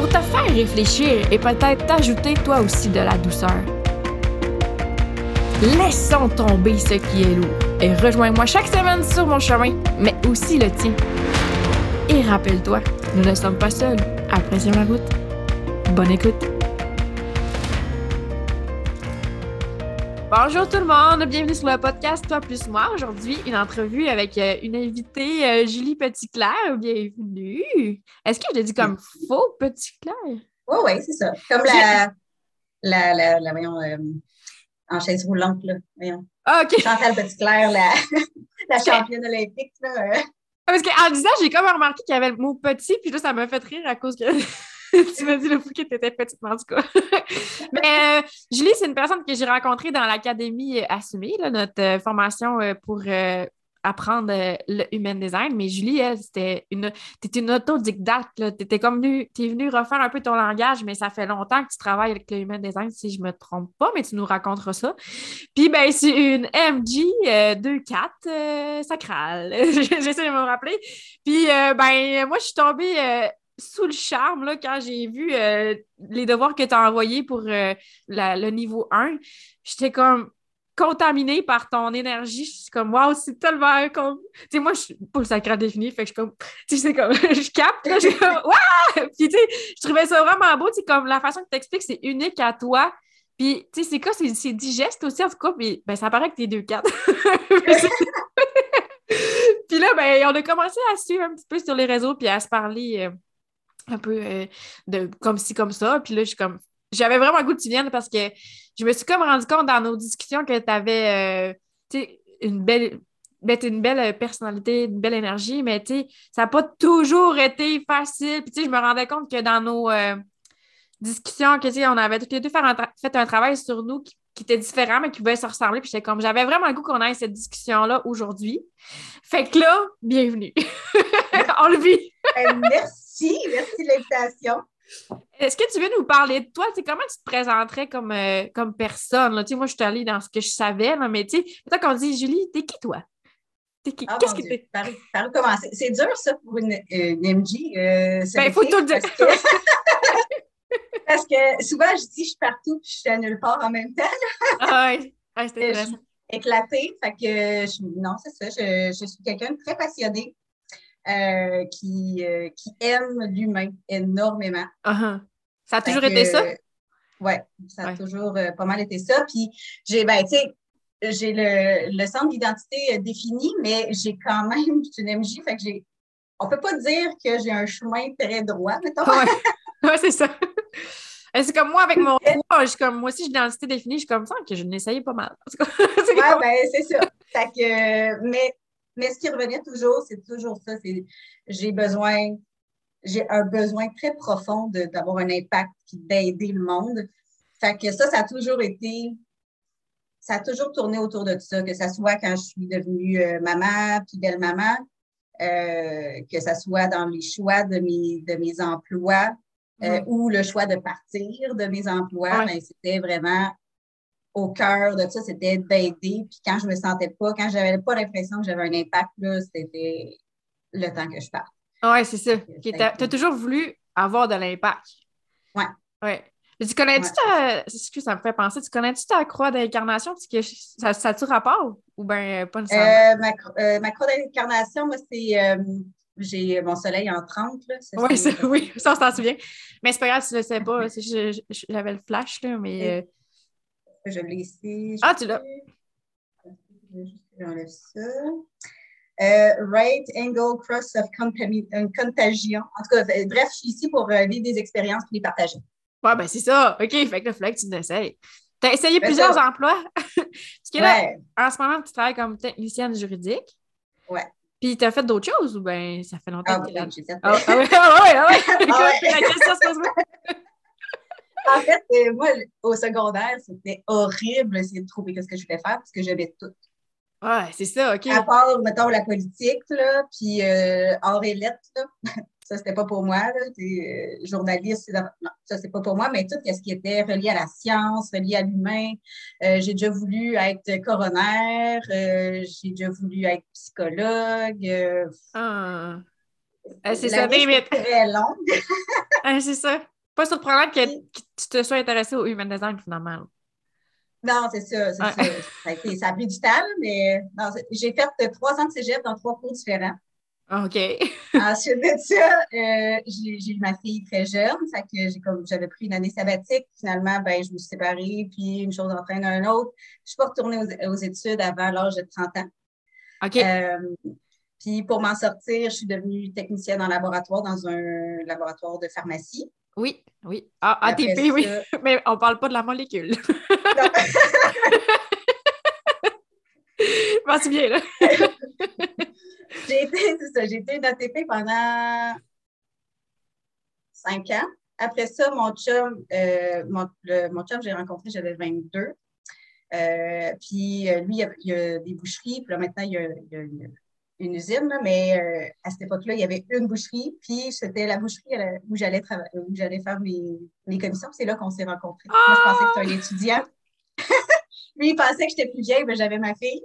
pour te faire réfléchir et peut-être t'ajouter toi aussi de la douceur. Laissons tomber ce qui est lourd et rejoins-moi chaque semaine sur mon chemin, mais aussi le tien. Et rappelle-toi, nous ne sommes pas seuls. Apprécie la route. Bonne écoute. Bonjour tout le monde, bienvenue sur le podcast Toi plus moi. Aujourd'hui, une entrevue avec euh, une invitée, euh, Julie Petitclerc. Bienvenue. Est-ce que je l'ai dit comme faux Petitclerc? Oui, oui, c'est ça. Comme la, la, la, la, voyons, euh, en chaise roulante, là. Voyons. Ah, OK. Chantal Petitclerc, la, la championne olympique, là. Ah, Parce qu'en disant, j'ai comme remarqué qu'il y avait le mot petit, puis là, ça m'a fait rire à cause que tu m'as dit le fou que tu étais petite, en tout cas. Mais euh, Julie, c'est une personne que j'ai rencontrée dans l'Académie Assumée, là, notre euh, formation euh, pour euh, apprendre euh, le human design. Mais Julie, elle, c'était une. Tu une autodidacte. Tu étais comme venue, es venue refaire un peu ton langage, mais ça fait longtemps que tu travailles avec le human design, si je ne me trompe pas, mais tu nous raconteras ça. Puis, ben, c'est une MG 2-4 sacrale. J'essaie de me rappeler. Puis, ben, moi, je suis tombée sous le charme là, quand j'ai vu euh, les devoirs que tu as envoyés pour euh, la, le niveau 1. J'étais comme contaminée par ton énergie. Je suis comme, waouh, c'est tellement comme. Tu sais, moi, je suis pas le sacré défini, fait que je suis comme, tu sais, comme, je capte, là, je suis comme, waouh! Puis, tu sais, je trouvais ça vraiment beau, tu sais, comme la façon que tu expliques, c'est unique à toi. Puis, tu sais, c'est quoi? C'est digeste aussi, en tout cas, puis, ben, ça paraît que t'es deux quatre. puis là, ben, on a commencé à suivre un petit peu sur les réseaux, puis à se parler. Euh, un peu euh, de comme ci, comme ça. Puis là, je suis comme. J'avais vraiment le goût que tu viennes parce que je me suis comme rendu compte dans nos discussions que tu avais euh, une belle. Ben, une belle personnalité, une belle énergie, mais ça n'a pas toujours été facile. Puis je me rendais compte que dans nos euh, discussions, que on avait tous les deux fait un, travail sur nous qui, était différent, mais qui pouvait se ressembler. Puis j'étais comme j'avais vraiment le goût qu'on ait cette discussion-là aujourd'hui. Fait que là, bienvenue. on le vit. Ben, merci merci, de l'invitation. Est-ce que tu veux nous parler de toi? comment tu te présenterais comme, euh, comme personne? Là? Moi, je suis allée dans ce que je savais, là, mais tu sais, peut-être qu'on dit Julie, t'es qui toi? T'es qui? Ah, Qu'est-ce que t'es? Par, par commencer? C'est dur, ça, pour une, une MJ. Euh, ben, il faut tout le dire. Parce que, souvent, je dis je suis partout puis je suis à nulle part en même temps. ah oui, ouais, c'était intéressant. Éclatée. Fait que, je, non, c'est ça. Je, je suis quelqu'un de très passionné. Euh, qui, euh, qui aime l'humain énormément. Uh-huh. Ça a toujours été ça? Oui, ça a toujours euh, pas mal été ça. Puis j'ai, ben, tu sais, j'ai le, le, centre d'identité défini, mais j'ai quand même une MJ, fait que j'ai. On peut pas dire que j'ai un chemin très droit, mettons. Oui, ouais, c'est ça. C'est comme moi avec mon je comme moi aussi j'ai l'identité définie, je suis comme ça que je n'essayais pas mal. Oui, ben c'est ça. Fait que, mais mais ce qui revenait toujours, c'est toujours ça. C'est j'ai besoin, j'ai un besoin très profond d'avoir un impact et d'aider le monde. Fait que ça, ça a toujours été, ça a toujours tourné autour de ça, que ce soit quand je suis devenue euh, maman, puis belle-maman, euh, que ce soit dans les choix de mes, de mes emplois euh, ou le choix de partir de mes emplois, ben, c'était vraiment au cœur de ça, c'était d'aider. Puis quand je me sentais pas, quand j'avais pas l'impression que j'avais un impact, c'était le temps que je parte. Oui, c'est ça. Tu as, toujours voulu avoir de l'impact. Oui. Ouais. Tu connais-tu ta. Excuse, ça me fait penser. Tu connais-tu ta croix d'incarnation? Ça, ça a-tu rapport ou bien pas nécessairement? Euh, ma, euh, ma, croix d'incarnation, moi, c'est. Euh, j'ai mon soleil en 30. Là, oui, ça, on s'en souvient. Mais c'est pas grave, tu ne le sais pas. J'avais le flash, là, mais. Je l'ai ici. Ah, tu l'as. J'enlève ça. Euh, right Angle Cross of Contagion. En tout cas, euh, bref, je suis ici pour euh, vivre des expériences et les partager. Ouais, ben c'est ça. OK, fait que là, il fallait que tu l'essayes. Tu as essayé ben, plusieurs emplois? Parce que là, en ce moment, tu travailles comme technicienne juridique. Ouais. Puis, tu as fait d'autres choses ou bien ça fait longtemps ah, que tu? Ah, ah, oui, ah, oui, ah, oui. La question se pose en fait, euh, moi, au secondaire, c'était horrible d'essayer de trouver ce que je voulais faire parce que j'avais tout. Ouais, c'est ça, OK. À part, mettons, la politique, là, puis euh, art et lettres, là. ça, c'était pas pour moi, là. Euh, journaliste, non, ça, c'est pas pour moi, mais tout ce qui était relié à la science, relié à l'humain. Euh, j'ai déjà voulu être coroner, euh, j'ai déjà voulu être psychologue. Ah. Ah, c'est la ça, David. très longue. Ah, c'est ça. Pas surprenant que, que tu te sois intéressé au human design, finalement. là. Non, c'est ça, c'est ça. Ça a, été- ça a pris du temps, mais j'ai fait euh, trois ans de cégep dans trois cours différents. Ah, OK. Ensuite de ça, euh, j'ai eu ma fille très jeune, fait que j'ai comme j'avais pris une année sabbatique. Finalement, ben, je me suis séparée, puis une chose entraîne un autre. Je suis pas retournée aux, aux études avant l'âge de 30 ans. OK. Euh, puis pour m'en sortir, je suis devenue technicienne en laboratoire dans un laboratoire de pharmacie. Oui, oui. Ah, ATP, oui. ça- Mais on parle pas de la molécule. Je m'en souviens, là. J'ai été, c'est ça, j'ai été une ATP pendant cinq ans. Après ça, mon chum, euh, mon, le- mon chum, j'ai rencontré, j'avais 22. Euh, puis euh, lui, il y, a, il y a des boucheries, puis là maintenant, il y a, il y a une, une usine, là, mais euh, à cette époque-là, il y avait une boucherie, puis c'était la boucherie la- où j'allais trava- où j'allais faire mes, mes commissions. C'est là qu'on s'est rencontrés. Moi, je pensais que c'était un étudiant. lui, il pensait que j'étais plus vieille, mais j'avais ma fille.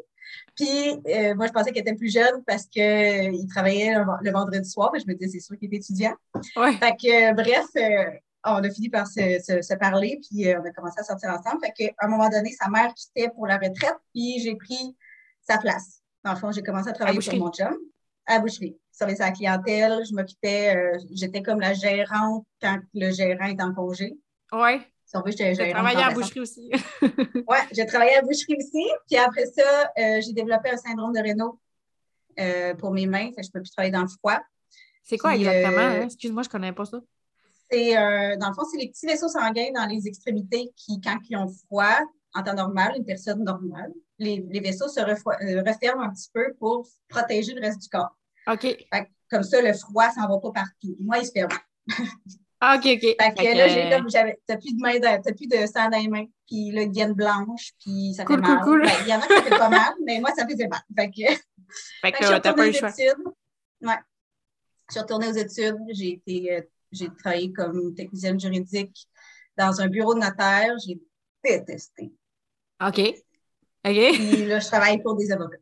Puis, euh, moi, je pensais qu'il était plus jeune parce qu'il travaillait le, le vendredi soir, mais je me disais, c'est sûr qu'il est étudiant. Ouais. Fait que, euh, bref, euh, on a fini par se, se- se parler, puis euh, on a commencé à sortir ensemble. Fait qu'à un moment donné, sa mère quittait pour la retraite, puis j'ai pris sa place. Dans le fond, j'ai commencé à travailler pour boucherie. mon chum à la boucherie. Service à la clientèle, je m'occupais, euh, j'étais comme la gérante quand le gérant est en congé. Ouais. Si on veut, j'étais travaillé à la boucherie aussi. Ouais, j'ai travaillé à la boucherie aussi. Puis après ça, euh, j'ai développé un syndrome de Raynaud euh, pour mes mains. Fait que je ne peux plus travailler dans le froid. C'est quoi Puis, exactement? hein? Excuse-moi, je connais pas ça. C'est, dans le fond, c'est les petits vaisseaux sanguins dans les extrémités qui, quand ils ont froid, en temps normal, une personne normale, les, les vaisseaux se euh, referment un petit peu pour protéger le reste du corps. OK. Fait comme ça, le froid s'en va pas partout. Moi, il se ferme. Ah, OK, OK. Fait que là, que, j'ai comme, j'avais, t'as plus de main, t'as plus de sang dans les mains, puis là, deviennent blanches, puis ça Cool, fait cool, mal. cool. Ben, Il y en a qui fait pas mal, mais moi, ça faisait mal. Fait que, Fait que que je suis t'as pas eu le choix. études. Ouais. Je suis retournée aux études. J'ai été, euh, j'ai travaillé comme technicienne juridique dans un bureau de notaire. J'ai détesté. OK. OK. Puis là, je travaille pour des avocats.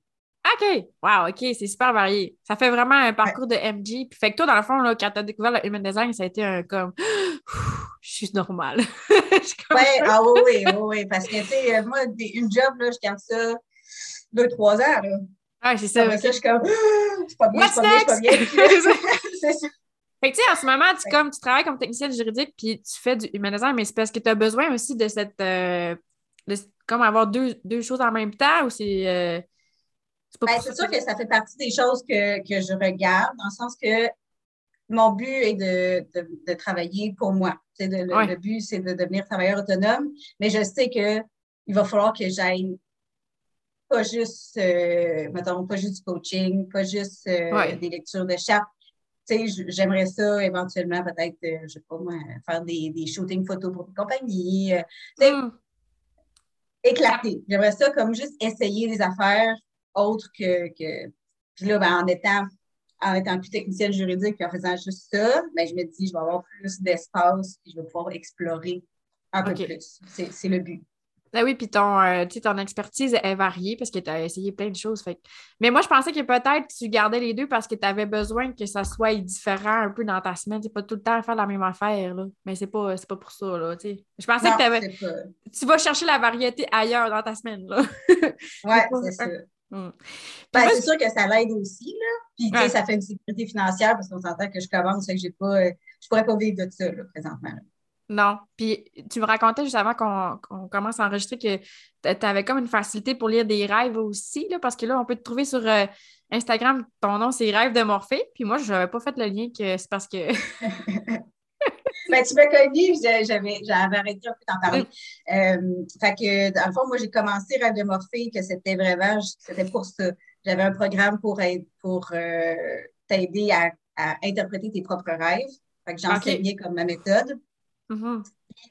OK. Wow, OK, c'est super varié. Ça fait vraiment un parcours de MG. Puis fait que toi, dans le fond, là, quand tu as découvert le human design, ça a été un comme je suis normale. Je suis comme- Ouais, ah oui, oui, oui, oui. Parce que, tu sais, euh, moi, des- une job, là, je garde ça deux, trois ans. Là. Ouais, c'est ça. Après ok. ça, je suis comme, Ah, suis pas bien, suis pas bien, C'est ça. Fait que, tu sais, en ce moment, tu, comme, tu travailles comme technicienne juridique puis tu fais du human design, mais c'est parce que tu as besoin aussi de cette. euh, de- comme avoir deux, deux choses en même temps ou c'est. euh, c'est pas Ben, sûr que ça fait partie des choses que, que je regarde, dans le sens que mon but est de, de, de travailler pour moi. De- le, Ouais. le but, c'est de devenir travailleur autonome, mais je sais que il va falloir que j'aille pas juste, euh, mettons, pas juste du coaching, pas juste euh, Ouais. des lectures de charte. Tu sais, j- j'aimerais ça éventuellement peut-être, euh, je sais pas moi, faire des, des shootings photos pour des compagnies, Hum, éclater. J'aimerais ça comme juste essayer des affaires autres que. que... Puis là, ben, en étant en étant plus technicienne juridique et en faisant juste ça, ben, je me dis, je vais avoir plus d'espace et je vais pouvoir explorer un peu plus. C'est le but. Ben oui, puis ton, euh, ton expertise est variée parce que tu as essayé plein de choses. Fait. Mais moi, je pensais que peut-être tu gardais les deux parce que tu avais besoin que ça soit différent un peu dans ta semaine. Tu pas tout le temps faire la même affaire. Là. Mais c'est pas, pas pour ça. Là, je pensais Non, que pas... tu vas chercher la variété ailleurs dans ta semaine. Là. Ouais, c'est ça. Hum. Puis Ben, c'est sûr que ça l'aide aussi, là. Puis, Ouais. ça fait une sécurité financière parce qu'on s'entend que je commence et que j'ai pas... euh, je pourrais pas vivre de ça, là, présentement. là. Non. Puis tu me racontais juste avant qu'on commence à enregistrer que tu avais comme une facilité pour lire des rêves aussi, là, parce que là, on peut te trouver sur euh, Instagram, ton nom, c'est Rêve de Morphée. Puis moi, je n'avais pas fait le lien que c'est parce que. Ben, tu m'as connu, j'avais, arrêté un peu d'en parler. Euh, fait que, dans le fond, moi, j'ai commencé Rêve de Morphée, que c'était vraiment, c'était pour ça. J'avais un programme pour, euh, t'aider à, à interpréter tes propres rêves. Fait que j'enseignais comme ma méthode. Mhm.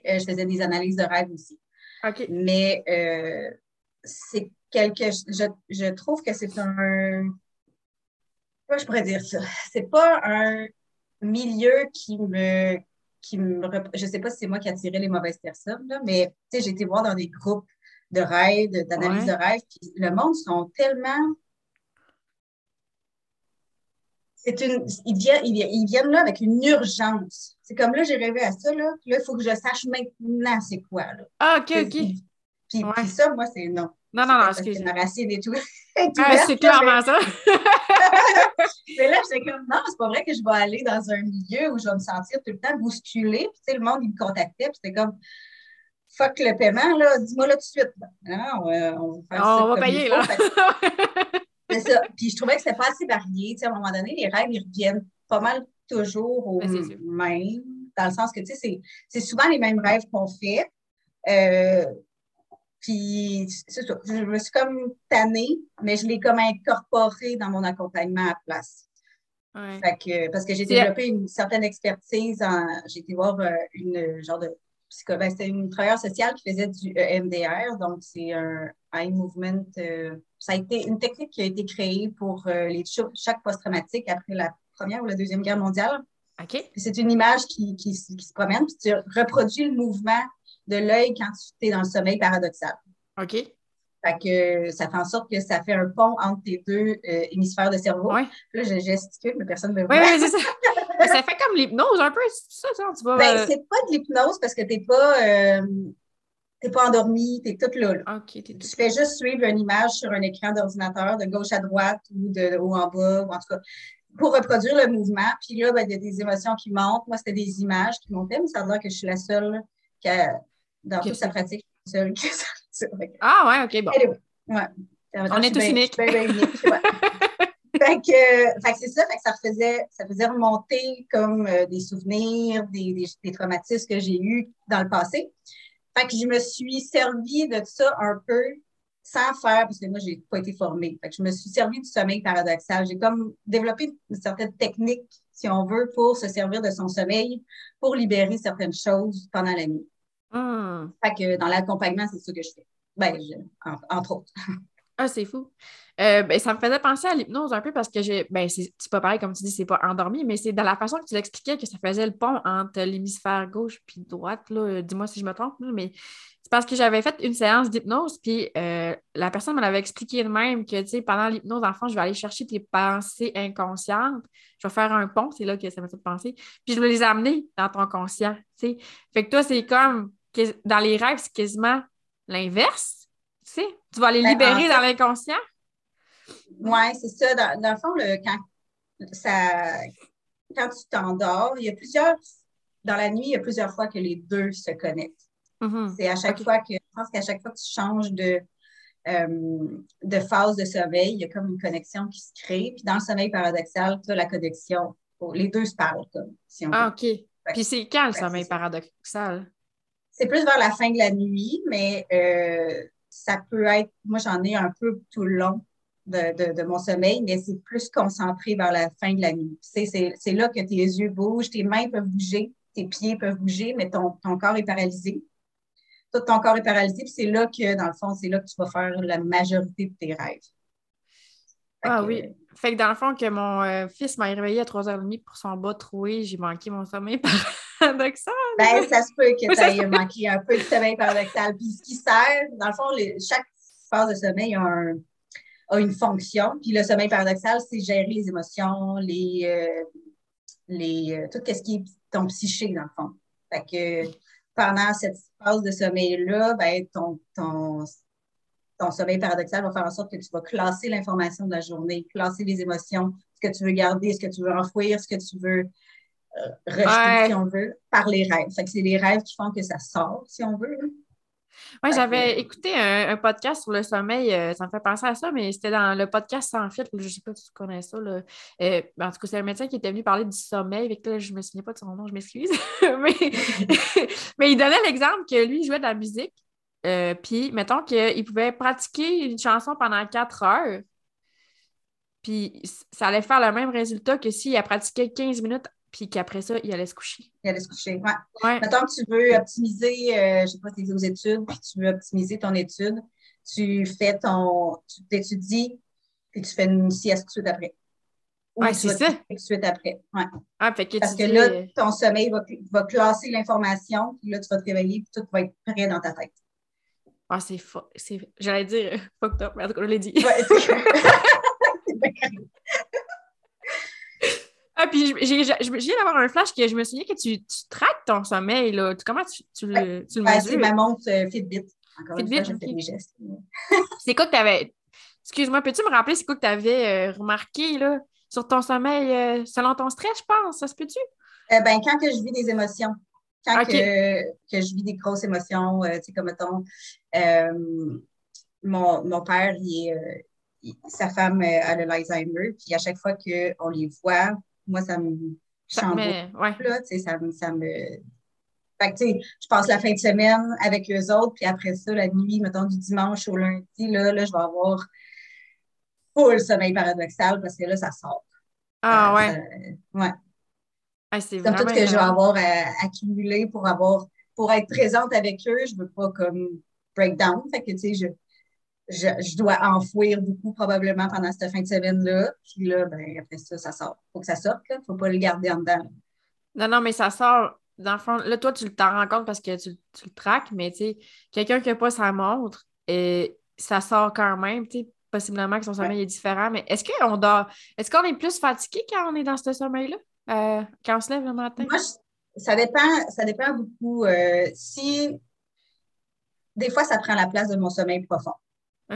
euh, je faisais des analyses de rêve aussi. Mais euh, c'est quelque je, je trouve que c'est un. Comment je pourrais dire ça? C'est pas un milieu qui me. Qui me je sais pas si c'est moi qui attirais les mauvaises personnes, là, mais j'ai été voir dans des groupes de rêve, d'analyse Ouais. de rêve, puis le monde sont tellement c'est une, ils viennent, ils, viennent là avec une urgence. C'est comme là, j'ai rêvé à ça, là, là, il faut que je sache maintenant c'est quoi, là. Ah, OK, OK. Puis, puis Ouais. ça, moi, c'est non. Non, non, non, Parce que excuse. racine et tout. Ah, c'est clairement ça. Mais, mais là, j'étais comme, non, c'est pas vrai que je vais aller dans un milieu où je vais me sentir tout le temps bousculée. Puis, tu sais, le monde, il me contactait, puis c'était comme, fuck le paiement, là, dis-moi là tout de suite. Non, on va, on va faire ça On va payer, là. Fait C'est ça. Puis je trouvais que c'était pas assez varié. Tu sais, à un moment donné, les rêves, ils reviennent pas mal toujours au Ben, même, dans le sens que, tu sais, c'est- souvent les mêmes rêves qu'on fait. Euh, puis, c'est ça. Je me suis comme tannée, mais je l'ai comme incorporé dans mon accompagnement à la place. Ouais. Fait que, parce que j'ai développé une certaine expertise. En, j'ai été voir euh, une euh, genre de psycho, ben, c'était une travailleuse sociale qui faisait du EMDR, donc c'est un eye movement. euh, ça a été une technique qui a été créée pour euh, les cho- chocs post-traumatiques après la Première ou la Deuxième Guerre mondiale. OK. Puis c'est une image qui, qui, se promène, puis tu reproduis le mouvement de l'œil quand tu es dans le sommeil paradoxal. OK. Fait que ça fait en sorte que ça fait un pont entre tes deux euh, hémisphères de cerveau. Ouais. Là, je gesticule, mais personne ne me Oui, voit. oui, c'est ça. Ça fait comme l'hypnose un peu, c'est ça, ça, tu vas. Ben, euh, c'est pas de l'hypnose parce que t'es pas, euh, t'es pas endormi, t'es toute là. Tu fais juste suivre une image sur un écran d'ordinateur de gauche à droite ou de haut en bas, ou en tout cas, pour reproduire le mouvement. Puis là, ben, il y a des émotions qui montent. Moi, c'était des images qui montaient, mais ça a l'air que je suis la seule qui a, dans Que toute sa pratique, je suis la seule qui a Ah, ouais, OK, bon. Anyway, ouais. On est tous uniques. unique, ouais. fait, que, c'est ça, fait que ça faisait, ça faisait remonter comme euh, des souvenirs, des, des, des traumatismes que j'ai eus dans le passé. Fait que je me suis servi de ça un peu sans faire, parce que moi, j'ai pas été formée. Fait que je me suis servi du sommeil paradoxal. J'ai comme développé une certaine technique, si on veut, pour se servir de son sommeil, pour libérer certaines choses pendant la nuit. Hum. Fait que dans l'accompagnement, c'est ça que je fais. Ben, je- en- entre autres. Ah, c'est fou. Euh, ben, ça me faisait penser à l'hypnose un peu parce que j'ai. Ben, c'est pas pareil, comme tu dis, c'est pas endormi, mais c'est dans la façon que tu l'expliquais que ça faisait le pont entre l'hémisphère gauche puis droite. Euh, Dis-moi si je me trompe, mais c'est parce que j'avais fait une séance d'hypnose, puis euh, la personne me l'avait expliqué de même que, tu sais, pendant l'hypnose, enfant, je vais aller chercher tes pensées inconscientes, je vais faire un pont, c'est là que ça m'a fait penser, puis je vais les amener dans ton conscient, sais. Fait que toi, c'est comme, dans les rêves, c'est quasiment l'inverse, tu sais. Tu vas les Ben, en libérer dans l'inconscient? Oui, c'est ça. Dans, dans le fond, le- quand, ça, quand tu t'endors, il y a plusieurs, dans la nuit, il y a plusieurs fois que les deux se connectent. Mhm. C'est à chaque fois que, je pense qu'à chaque fois que tu changes de, euh, de phase de sommeil, il y a comme une connexion qui se crée. Puis dans le sommeil paradoxal, tu as la connexion. Les deux se parlent, comme, si on. Ah, OK. Puis c'est quand le sommeil paradoxal? C'est plus vers la fin de la nuit, mais euh, ça peut être, moi j'en ai un peu tout le long de, de- de mon sommeil, mais c'est plus concentré vers la fin de la nuit. C'est, là que tes yeux bougent, tes mains peuvent bouger, tes pieds peuvent bouger, mais ton, ton corps est paralysé. Tout ton corps est paralysé, puis c'est là que, dans le fond, c'est là que tu vas faire la majorité de tes rêves. Fait Ah que, oui. Fait que dans le fond, que mon euh, fils m'a réveillé à 3h30 pour son bas troué, j'ai manqué mon sommeil paradoxal. Ben, ça se peut que tu aies manqué un peu de sommeil paradoxal. Puis ce qui sert, dans le fond, les- chaque phase de sommeil a, un- a une fonction. Puis le sommeil paradoxal, c'est gérer les émotions, les, euh, les, euh, tout ce qui est ton psyché, dans le fond. Fait que pendant cette phase de sommeil-là, ben, ton, ton, ton sommeil paradoxal va faire en sorte que tu vas classer l'information de la journée, classer les émotions, ce que tu veux garder, ce que tu veux enfouir, ce que tu veux euh, Ouais. si on veut, par les rêves. Fait que c'est les rêves qui font que ça sort, si on veut. Oui, j'avais écouté un, un podcast sur le sommeil, euh, ça me fait penser à ça, mais c'était dans le podcast Sans filtre, je ne sais pas si tu connais ça. Là. Euh, en tout cas, c'est un médecin qui était venu parler du sommeil, avec là, je ne me souviens pas de son nom, je m'excuse. mais, mais il donnait l'exemple que lui, il jouait de la musique, euh, puis mettons qu'il pouvait pratiquer une chanson pendant quatre heures, puis ça allait faire le même résultat que s'il a pratiqué 15 minutes puis qu'après ça, il allait se coucher. Il allait se coucher, ouais. ouais. Maintenant que tu veux optimiser, euh, je sais pas, tes aux études, puis tu veux optimiser ton étude, tu fais ton, tu t'étudies, puis tu fais une sieste tout de suite après. Oui, c'est ça. Tout de suite après. Ouais. Ah, fait que Parce que là, ton sommeil va, va classer l'information, puis là, tu vas te réveiller, puis tout va être prêt dans ta tête. Ah, c'est fou. J'allais dire fucked up, mais en tout cas, je l'ai dit. ah, puis j'ai viens d'avoir un flash que je me souviens que tu, tu traques ton sommeil, là. Comment tu, tu, le, tu le ben, C'est ma montre euh, Fitbit. Encore Fitbit, une fois, okay. gestes. c'est quoi que tu avais... Excuse-moi, peux-tu me rappeler c'est quoi que tu avais euh, remarqué, là, sur ton sommeil, euh, selon ton stress, je pense? Ça se peut-tu? ben, quand que je vis des émotions quand que, que, je vis des grosses émotions, euh, tu sais, comme mettons, euh, mon, mon, père, il est, euh, sa femme a le Alzheimer, puis à chaque fois qu'on les voit, moi, ça me chamboule. Ouais. Là, ça, ça me. Fait que, je passe la fin de semaine avec eux autres, puis après ça, la nuit, mettons, du dimanche au lundi, là, là je vais avoir full sommeil paradoxal parce que là, ça sort. Ah, ouais. ouais. Ah, c'est comme tout ce que je vais avoir à, accumuler pour avoir pour être présente avec eux, je ne veux pas comme breakdown. Fait que tu sais, je, je, je, dois enfouir beaucoup probablement pendant cette fin de semaine-là. Puis là, ben, après ça, ça sort. Il faut que ça sorte, il ne faut pas le garder en dedans. Non, non, mais ça sort. Dans le fond, là, toi, tu t'en rends compte parce que tu, tu le traques, mais tu sais, quelqu'un qui n'a pas sa montre, et ça sort quand même, tu sais, possiblement que son sommeil est différent. Mais est-ce qu'on dort, est-ce qu'on est plus fatigué quand on est dans ce sommeil-là? Euh, quand on se lève le matin? Moi, ça dépend, ça dépend beaucoup. Euh, si des fois, ça prend la place de mon sommeil profond.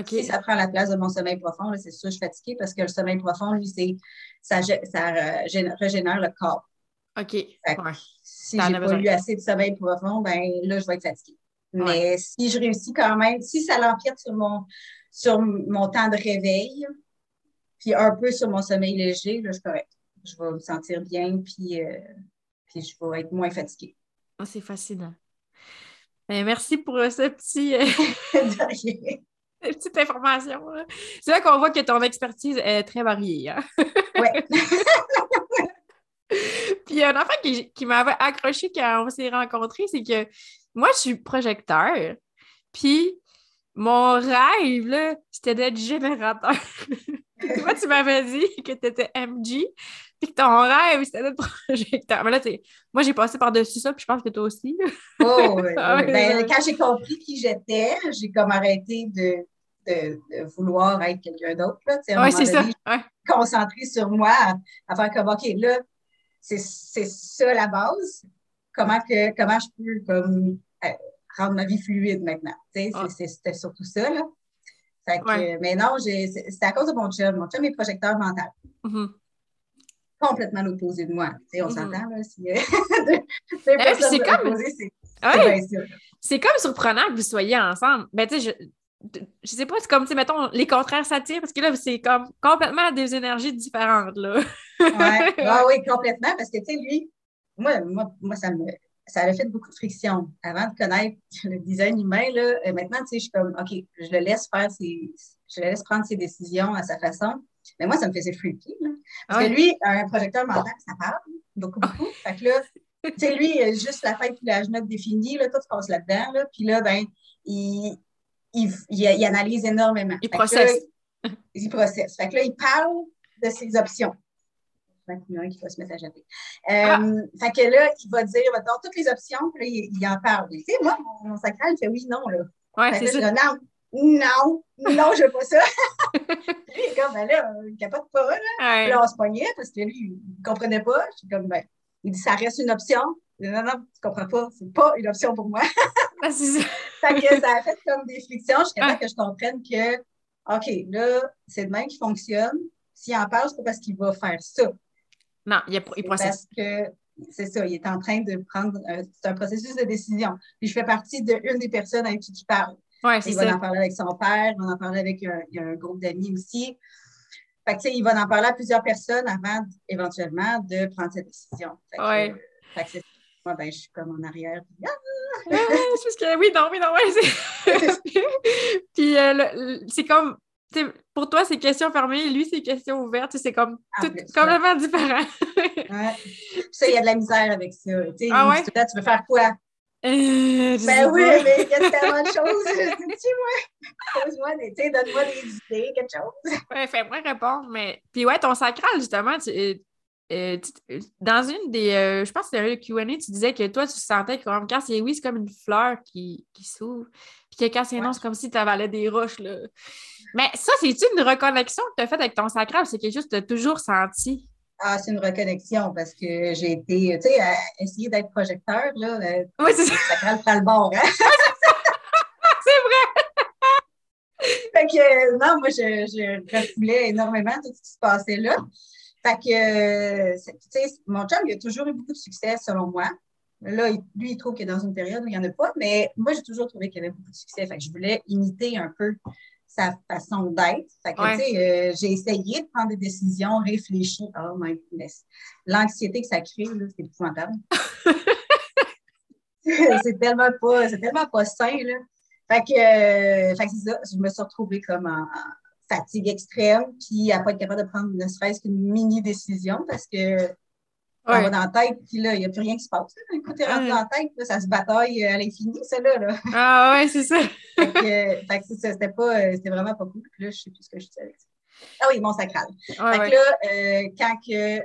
Si ça prend la place de mon sommeil profond, c'est sûr, je suis fatiguée parce que le sommeil profond, lui, c'est ça, ça régénère le corps. OK. Si j'ai pas eu assez de sommeil profond, ben là, je vais être fatiguée. Mais si je réussis quand même, si ça l'empiète sur mon, sur mon temps de réveil, puis un peu sur mon sommeil léger, là, je suis correcte je vais me sentir bien, puis, euh, puis je vais être moins fatiguée. Oh, c'est fascinant. Ben, merci pour euh, ce petit, euh, cette petite information. C'est là qu'on voit que ton expertise est très variée. Hein? oui. Puis un enfant qui, qui m'avait accroché quand on s'est rencontrés, c'est que moi, je suis projecteur. Puis mon rêve, c'était d'être générateur. Toi, tu m'avais dit que tu étais MG, puis que ton rêve, c'était d'être projecteur. Mais là, moi, j'ai passé par-dessus ça, puis je pense que toi aussi. oh, oui. Ah ben, quand j'ai compris qui j'étais, j'ai comme arrêté de, de, vouloir être quelqu'un d'autre. Oui, c'est ça. Ouais. Concentrer sur moi, à, faire comme, OK, là, c'est ça la base. Comment, que, comment je peux comme, euh, rendre ma vie fluide maintenant? Ah. C'était surtout ça. Là. Fait que, Mais non, c'est à cause de mon chum. Mon chum est projecteur mental. Mm-hmm. Complètement l'opposé de moi. on mm-hmm. s'entend, là. Si, c'est comme... C'est comme surprenant que vous soyez ensemble. Ben, tu sais, je, je sais pas, c'est comme, tu sais, mettons, les contraires s'attirent parce que là, c'est comme complètement des énergies différentes, là. ouais. Ah, oui, complètement, parce que, tu sais, lui, moi, moi, moi, ça me, ça avait fait beaucoup de friction. Avant de connaître le design humain, là, euh, maintenant, tu sais, je suis comme, OK, je le laisse faire ses, je le laisse prendre ses décisions à sa façon. Mais moi, ça me faisait freaky. Là. Parce que lui, un projecteur mental, ça parle beaucoup, beaucoup. Fait que là, tu sais, lui, juste la fête puis la note définie, là, tout se passe là-dedans. Là, puis là, ben, il, il, il, analyse énormément. Il processe. il processe. Fait que là, il parle de ses options un qui va se mettre à jeter. Ah. Euh, fait que là, il va dire, va donner toutes les options, puis là, il, en parle. Tu sais, moi, mon, sacral, il fait oui, non, là. Ouais, c'est ça. non, non, non, je veux pas ça. puis il est comme, ben là, il capote pas, là. Ouais. Là, on se pognait parce que lui, il ne comprenait pas. Je suis comme, ben, il dit, ça reste une option. non, non, tu comprends pas, c'est pas une option pour moi. ah, ça. fait que ça a fait comme des frictions jusqu'à temps que je comprenne que, OK, là, c'est le même qui fonctionne. S'il en parle, c'est pas parce qu'il va faire ça. Non, il, il processe. Parce que c'est ça, il est en train de prendre. c'est un processus de décision. Puis je fais partie d'une des personnes avec qui tu parles. Ouais, il va en parler avec son père, il va en parler avec un, un groupe d'amis aussi. Fait que, il va en parler à plusieurs personnes avant éventuellement de prendre cette décision. Oui. moi, ben, je suis comme en arrière. Puis, ah! que, oui, non, oui, non, oui. puis euh, c'est comme pour toi, c'est question fermée, lui, c'est question ouverte. C'est comme Ah, tout, complètement différent. Ouais. Ça, il y a de la misère avec ça. Ah ouais? tu veux faire quoi? Euh, je Ben oui, pas. mais il y a tellement de choses. Pose-moi des, tu sais, donne-moi des idées, quelque chose. Ouais, fais-moi répondre, mais. Puis ouais, ton sacral, justement, tu, euh, euh, tu- dans une des. euh, je pense que c'était le QA, tu disais que toi, tu sentais que quand c'est oui, c'est comme une fleur qui, qui s'ouvre. Puis que quand c'est non, c'est comme si tu avalais des roches, là. Mais ça, c'est-tu une reconnexion que tu as faite avec ton sacral? C'est quelque chose que tu as toujours senti? Ah, c'est une reconnexion parce que j'ai été, tu sais, à essayer d'être projecteur, là, euh, Oui, c'est ça. ça prend le bord, hein? C'est vrai. Fait que, euh, non, moi, je, je refoulais énormément tout ce qui se passait là. Fait que, euh, tu sais, mon chum, il a toujours eu beaucoup de succès, selon moi. Là, lui, il trouve qu'il est dans une période où il n'y en a pas, mais moi, j'ai toujours trouvé qu'il y avait beaucoup de succès. Fait que je voulais imiter un peu sa façon d'être. Fait que, Ouais. tu sais, euh, j'ai essayé de prendre des décisions réfléchies. Oh my goodness. L'anxiété que ça crée, là, c'est épouvantable. c'est tellement pas, c'est tellement pas sain, là. Fait que, euh, fait que c'est ça, je me suis retrouvée comme en, en fatigue extrême, puis à pas être capable de prendre ne serait-ce qu'une mini-décision parce que Ouais. va dans la tête, puis là, il n'y a plus rien qui se passe. Un coup, t'es rentré Ouais. dans la tête, là, ça se bataille à l'infini, ça, là. Ah ouais, c'est ça. Fait que, euh, que c'était pas, euh, c'était vraiment pas cool. Puis là, je sais plus ce que je disais avec ça. Ah oui, mon sacral. Fait ouais. que là, euh, quand que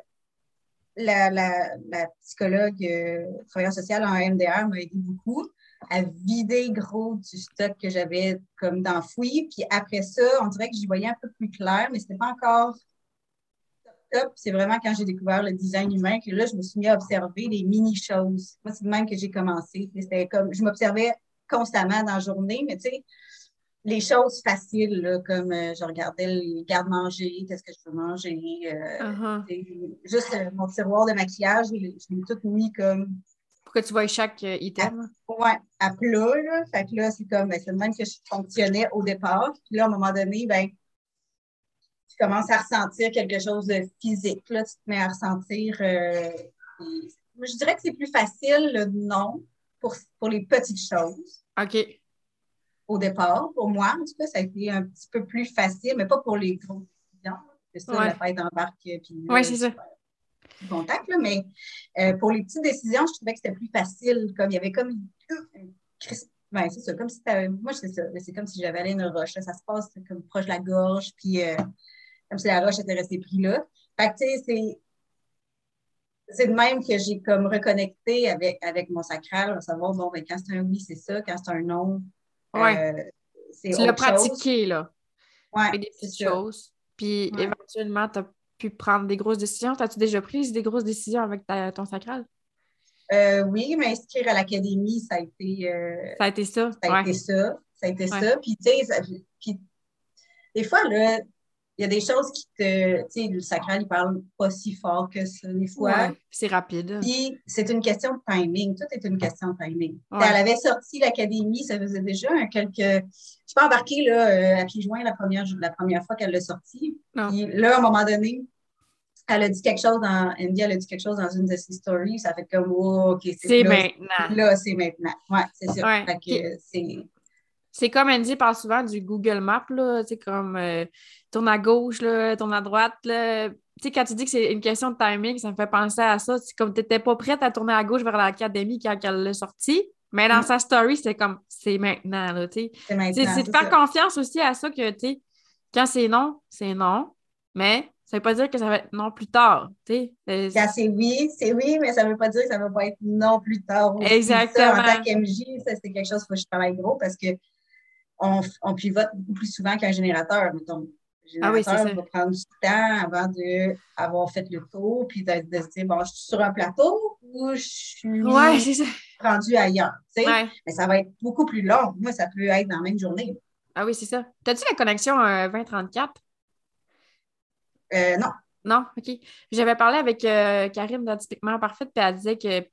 la, la, la psychologue euh, travailleur social en MDR m'a aidé beaucoup à vider gros du stock que j'avais comme d'enfoui. Puis après ça, on dirait que j'y voyais un peu plus clair, mais c'était pas encore C'est vraiment quand j'ai découvert le design humain que là, je me suis mis à observer les mini-choses. Moi, c'est de même que j'ai commencé. C'était comme, je m'observais constamment dans la journée, mais tu sais, les choses faciles, là, comme euh, je regardais le garde-manger, qu'est-ce que je peux manger, euh, Uh-huh. juste euh, mon tiroir de maquillage, je l'ai tout mis comme Pour que tu vois chaque item. ouais, à plat. Là. Fait que là, c'est comme, ben, c'est le même que je fonctionnais au départ. Puis là, à un moment donné, ben, tu commences à ressentir quelque chose de physique. Là, tu te mets à ressentir. euh, je dirais que c'est plus facile le non pour, pour les petites choses OK. au départ. Pour moi, en tout cas, ça a été un petit peu plus facile, mais pas pour les gros clients. C'est ça, Ouais. la fête embarque. Ouais, c'est ça. contact, là, mais euh, pour les petites décisions, je trouvais que c'était plus facile. Comme il y avait comme une, ben, c'est ça, comme si t'avais- moi c'est ça, c'est comme si j'avais allé une roche. là. ça se passe comme proche de la gorge, puis euh, comme si la roche était restée prise là. Fait que tu sais, c'est c'est de même que j'ai comme reconnecté avec, avec mon sacral, à savoir, bon, ben, quand c'est un oui, c'est ça, quand c'est un non, Ouais. euh, c'est Tu l'as chose. pratiqué, là. Ouais, des petites ça. choses. Puis Ouais. éventuellement, tu as pu prendre des grosses décisions. As-tu déjà pris des grosses décisions avec ta- ton sacral? Euh, oui, m'inscrire à l'académie, ça a été euh, Ça a été ça? Ça a ouais. été ça. Ça a été Ouais. ça. Puis, tu sais, puis, des fois, là, il y a des choses qui te. Tu sais, le sacral, il parle pas si fort que ça, des fois. Ouais. C'est rapide. Puis, c'est une question de timing. Tout est une question de timing. Ouais. Elle avait sorti l'académie, ça faisait déjà un quelques. Je suis pas embarquée là, euh, à pieds joints la première, la première fois qu'elle l'a sorti. Puis là, à un moment donné, elle a dit quelque chose dans. Andy, elle a dit quelque chose dans une de ses stories. Ça fait comme, oh, OK, C'est là, maintenant. Là, c'est maintenant. Ouais, c'est ça. Ouais. Fait que c'est. C'est comme Andy parle souvent du Google Maps, là, sais, comme euh, tourne à gauche, là, tourne à droite, là. Tu sais, quand tu dis que c'est une question de timing, ça me fait penser à ça. C'est comme tu n'étais pas prête à tourner à gauche vers l'académie quand elle l'a sorti, mais dans Mm. sa story, c'était comme c'est maintenant, là, tu sais. C'est maintenant. C'est c'est de c'est faire ça. confiance aussi à ça que, tu sais, quand c'est non, c'est non, mais ça veut pas dire que ça va être non plus tard, tu sais. Euh, Quand c'est oui, c'est oui, mais ça ne veut pas dire que ça ne va pas être non plus tard. aussi. Exactement. Ça, en tant qu'MJ, ça, c'est quelque chose qu'il faut que je travaille gros parce que on, on pivote beaucoup plus souvent qu'un générateur. Mettons, le Ah oui, générateur va prendre du temps avant d'avoir fait le tour, puis de, de se dire, bon, je suis sur un plateau ou je suis Ouais, rendu ailleurs. tu sais. Ouais. Mais ça va être beaucoup plus long. Moi, ça peut être dans la même journée. Ah oui, c'est ça. T'as-tu la connexion euh, 2034? Euh, non. Non, OK. J'avais parlé avec euh, Karine d'Atypiquement Parfaite, puis elle disait que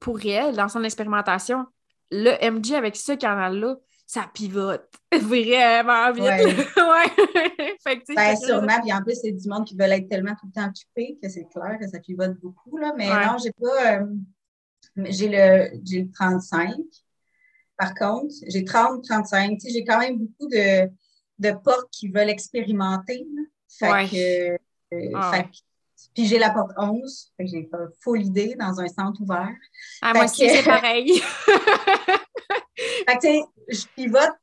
pour elle, dans son expérimentation, le MG avec ce canal-là, ça pivote vraiment vite. Ouais. ouais. fait que, Ben, sûrement, puis en plus, c'est du monde qui veulent être tellement tout le temps occupé que c'est clair que ça pivote beaucoup, là. Mais Ouais. non, j'ai pas. euh, j'ai le, j'ai le 35. Par contre, j'ai 30, 35. Tu sais, j'ai quand même beaucoup de. de portes qui veulent expérimenter. Fait que, euh, ah puis j'ai la porte 11, j'ai full idée dans un centre ouvert. Ah, moi aussi, c'est pareil. fait que, je pivote,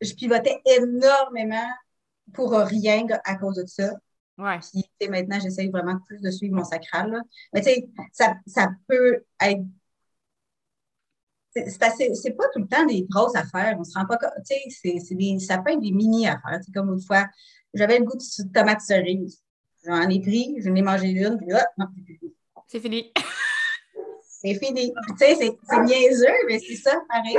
je pivotais énormément pour rien à cause de ça. Ouais. Puis, maintenant, j'essaye vraiment plus de suivre mon sacral. Mais tu sais, ça, ça peut être c'est pas tout le temps des grosses affaires. On se rend pas compte. Tu sais, ça peut être des mini-affaires. C'est comme une fois, j'avais le goût de tomate cerise. J'en ai pris, je ai mangé une, puis là, non, c'est fini. c'est fini. Tu sais, c'est niaiseux, mais c'est ça, pareil.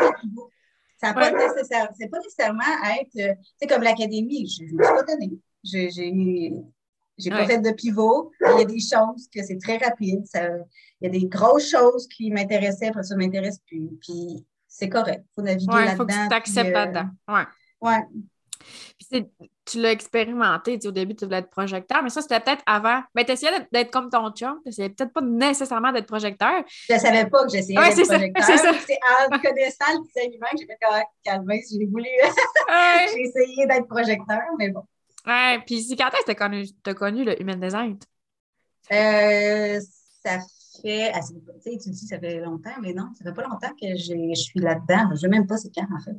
Ça pas nécessaire, c'est pas nécessairement être, euh, tu sais, comme l'académie, je ne me suis pas donnée. J'ai j'ai pas fait de pivot. Il y a des choses que c'est très rapide. il y a des grosses choses qui m'intéressaient, après ça m'intéresse plus. Puis c'est correct. Il faut naviguer là-dedans. Il faut que tu t'acceptes euh, là-dedans. Ouais. Ouais. Tu l'as expérimenté. Au début, tu voulais être projecteur, mais ça, c'était peut-être avant. Ben, tu essayais d'être comme ton chum. Tu essayais peut-être pas nécessairement d'être projecteur. Je ne savais pas que j'essayais d'être projecteur. C'est en connaissant le design humain que j'ai fait calmer. J'ai voulu. j'ai essayé d'être projecteur, mais bon. Ouais, puis si quand est-ce que tu as connu, as connu le Human Design? Euh, ça fait. Ah, tu dis ça fait longtemps, mais non, ça fait pas longtemps que je suis là-dedans. Je ne sais même pas c'est quand, en fait.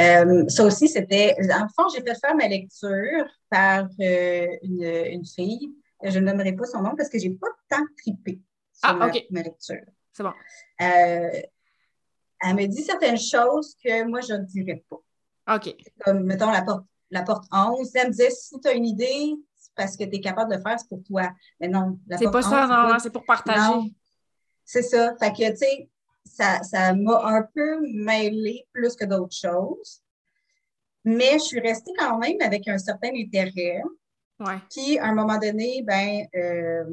Euh, ça aussi, c'était. En fond, j'ai fait faire ma lecture par euh, une, une, fille. Je ne nommerai pas son nom parce que je n'ai pas tant tripé sur ah, ma, lecture. C'est bon. elle me dit certaines choses que moi, je ne dirais pas. OK. Comme, mettons, la porte la porte 11. Elle me disait, si tu as une idée, c'est parce que tu es capable de le faire, c'est pour toi. Mais non, C'est pas ça, non, c'est pour partager. C'est ça. Fait que, tu sais, ça m'a un peu mêlé plus que d'autres choses. Mais je suis restée quand même avec un certain intérêt. Ouais. Puis, à un moment donné, ben, euh,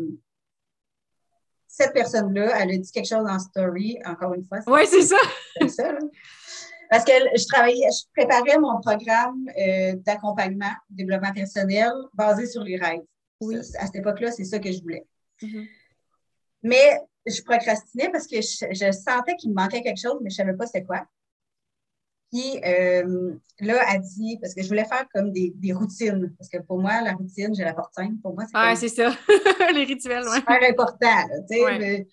cette personne-là, elle a dit quelque chose dans Story, encore une fois. Oui, c'est ça. C'est ça, là. Parce que je travaillais, je préparais mon programme euh, d'accompagnement, développement personnel basé sur les rêves. Oui. à cette époque-là, c'est ça que je voulais. Mm-hmm. Mais je procrastinais parce que je, sentais qu'il me manquait quelque chose, mais je ne savais pas c'était quoi. Puis euh, là, elle dit, parce que je voulais faire comme des, routines, parce que pour moi, la routine, j'ai la porte Pour moi, c'est ah, c'est ça, les rituels, oui. super important. sais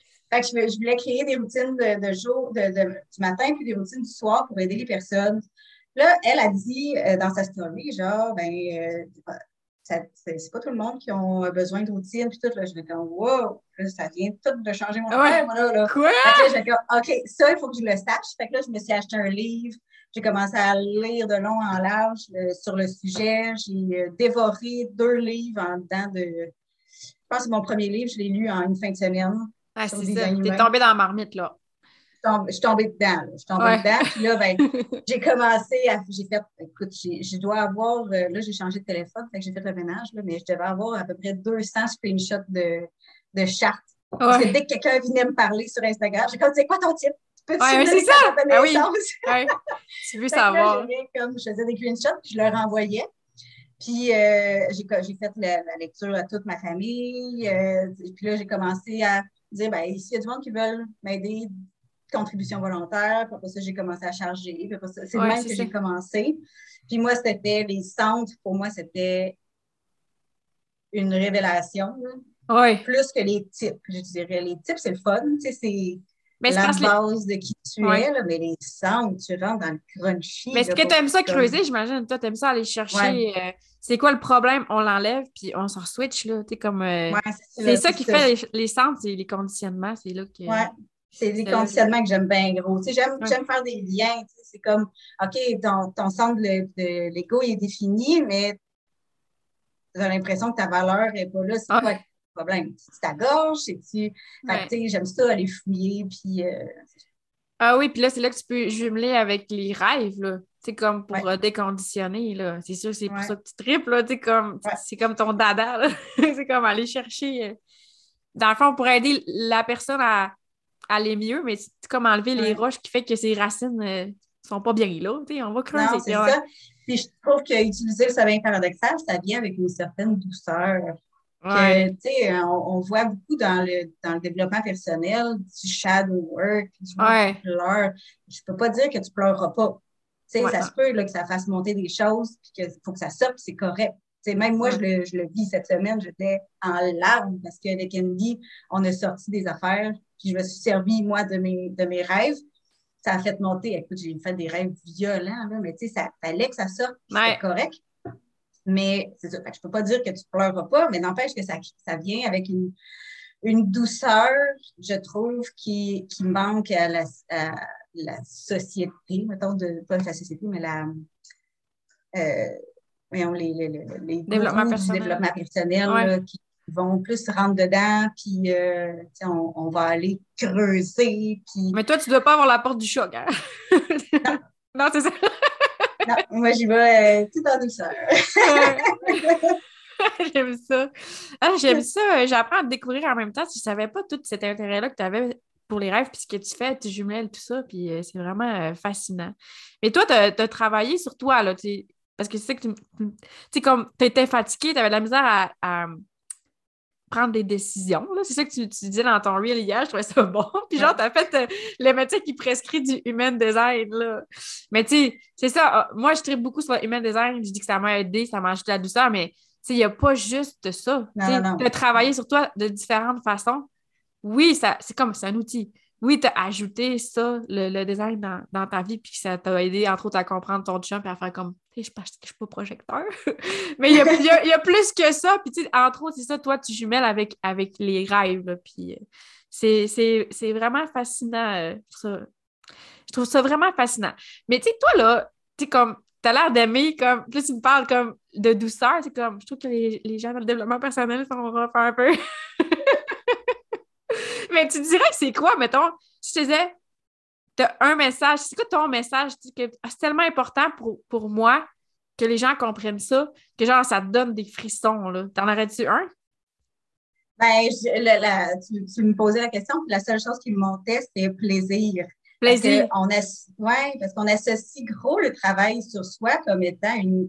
je, voulais créer des routines de, jour, de, du matin, puis des routines du soir pour aider les personnes. Là, elle a dit euh, dans sa story, genre, ben, euh, c'est pas tout le monde qui a besoin de routine, puis tout, là, je vais comme, wow, ça vient tout de changer mon ouais. moi, là. Quoi? je OK, ça, il faut que je le sache. Fait que là, je me suis acheté un livre, j'ai commencé à lire de long en large euh, sur le sujet, j'ai dévoré deux livres en dedans de, je pense que mon premier livre, je l'ai lu en une fin de semaine. Ah, c'est ça. T'es tombée dans la marmite, là. Je suis tombée dedans. Je suis tombée dedans. Puis là, ben, j'ai commencé à. J'ai fait. Écoute, je dois avoir. Euh, là, j'ai changé de téléphone, fait que j'ai fait le ménage, là, mais je devais avoir à peu près 200 screenshots de, de chartes. Parce que dès que quelqu'un venait me parler sur Instagram, j'ai comme, c'est quoi ton titre? Peux-tu ouais, c'est ça! Ah oui. ouais. Tu veux savoir. Là, comme, je faisais des screenshots, puis je leur envoyais. Puis euh, j'ai fait la, lecture à toute ma famille. Euh, puis là, j'ai commencé à dire, ben, s'il y a du monde qui veulent m'aider, contribution volontaire, puis après ça, j'ai commencé à charger, c'est le même que j'ai commencé. Puis moi, c'était les centres, pour moi, c'était une révélation. Plus que les types, je dirais. Les types, c'est le fun, tu sais, c'est la base de qui tu es, là, mais les centres, tu rentres dans le crunchy. Mais est-ce que tu aimes ça creuser, j'imagine? Toi, tu aimes ça aller chercher euh, c'est quoi le problème, on l'enlève, puis on s'en switch, là. comme. Euh, c'est ça qui fait les, centres, c'est les conditionnements. C'est là que. C'est des conditionnements que j'aime bien gros. J'aime faire des liens. C'est comme, OK, ton, ton centre de, l'ego est défini, mais tu as l'impression que ta valeur n'est pas là. C'est ah. quoi le problème? C'est ta gorge? C'est-tu. J'aime ça aller fouiller. Puis, euh, ah oui, puis là, c'est là que tu peux jumeler avec les rêves, là. C'est comme pour euh, déconditionner, là. C'est sûr, c'est pour ça que tu tripes, là. comme, c'est comme ton dada, là. c'est comme aller chercher. Euh, dans le fond, pour aider la personne à, aller mieux, mais c'est comme enlever les roches qui fait que ses racines ne euh, sont pas bien là. On va creuser. Non, c'est ça. Puis je trouve qu'utiliser le sabin paradoxal, ça vient avec une certaine douceur. on, voit beaucoup dans le, dans le développement personnel du shadow work, du pleur. Je ne peux pas dire que tu pleureras pas ça se peut là, que ça fasse monter des choses, puis qu'il faut que ça sorte, c'est correct. même moi, je, le, je, le, vis cette semaine, j'étais en larmes parce qu'avec Andy, on a sorti des affaires, puis je me suis servi, moi, de mes, de mes rêves. Ça a fait monter. Écoute, j'ai fait des rêves violents, là, mais tu sais, ça fallait que ça sorte, c'est correct. Mais c'est ça. je ne peux pas dire que tu ne pleureras pas, mais n'empêche que ça, ça vient avec une, une douceur, je trouve, qui, qui manque à la, la société, mettons, de, pas la société, mais la. Euh, les, les, les, les développement personnel, développement personnel qui vont plus rentrer dedans, puis euh, on, on, va aller creuser. Puis... Mais toi, tu ne dois pas avoir la porte du choc, hein? non, non c'est ça. non, moi, j'y vais euh, tout en douceur. j'aime ça. Ah, j'aime ça. J'apprends à te découvrir en même temps. Je ne savais pas tout cet intérêt-là que tu avais pour les rêves, puis ce que tu fais, tu jumelles, tout ça, puis euh, c'est vraiment euh, fascinant. Mais toi, tu as, travaillé sur toi, là, parce que c'est que tu sais, comme tu étais fatiguée, tu avais de la misère à, prendre des décisions. C'est ça que tu, disais dans ton reel hier, je trouvais ça bon. Puis genre, tu as fait euh, le métier qui prescrit du human design. Là. Mais tu sais, c'est ça. Ah, moi, je tripe beaucoup sur le human design. Je dis que ça m'a aidé, ça m'a ajouté de la douceur, mais il n'y a pas juste ça. Tu as travaillé sur toi de différentes façons oui, ça, c'est comme c'est un outil. Oui, tu as ajouté ça, le, design dans, ta vie, puis ça t'a aidé, entre autres, à comprendre ton champ et à faire comme, je ne suis pas projecteur. Mais il y a, plus que ça. Puis, entre autres, c'est ça, toi, tu jumelles avec, avec les rêves. puis, euh, c'est vraiment fascinant. Euh, Je trouve ça vraiment fascinant. Mais, tu sais, toi, là, tu comme, as l'air d'aimer, comme, plus tu me parles comme de douceur, c'est comme, je trouve que les, les gens dans le développement personnel sont un peu. Mais tu dirais que c'est quoi, mettons, je te disais, tu as un message, c'est quoi ton message? C'est tellement important pour, pour moi que les gens comprennent ça, que genre, ça te donne des frissons. Là. T'en aurais-tu un? Ben, tu, me posais la question, la seule chose qui me montait, c'était plaisir. Plaisir. Oui, parce qu'on associe gros le travail sur soi comme étant une,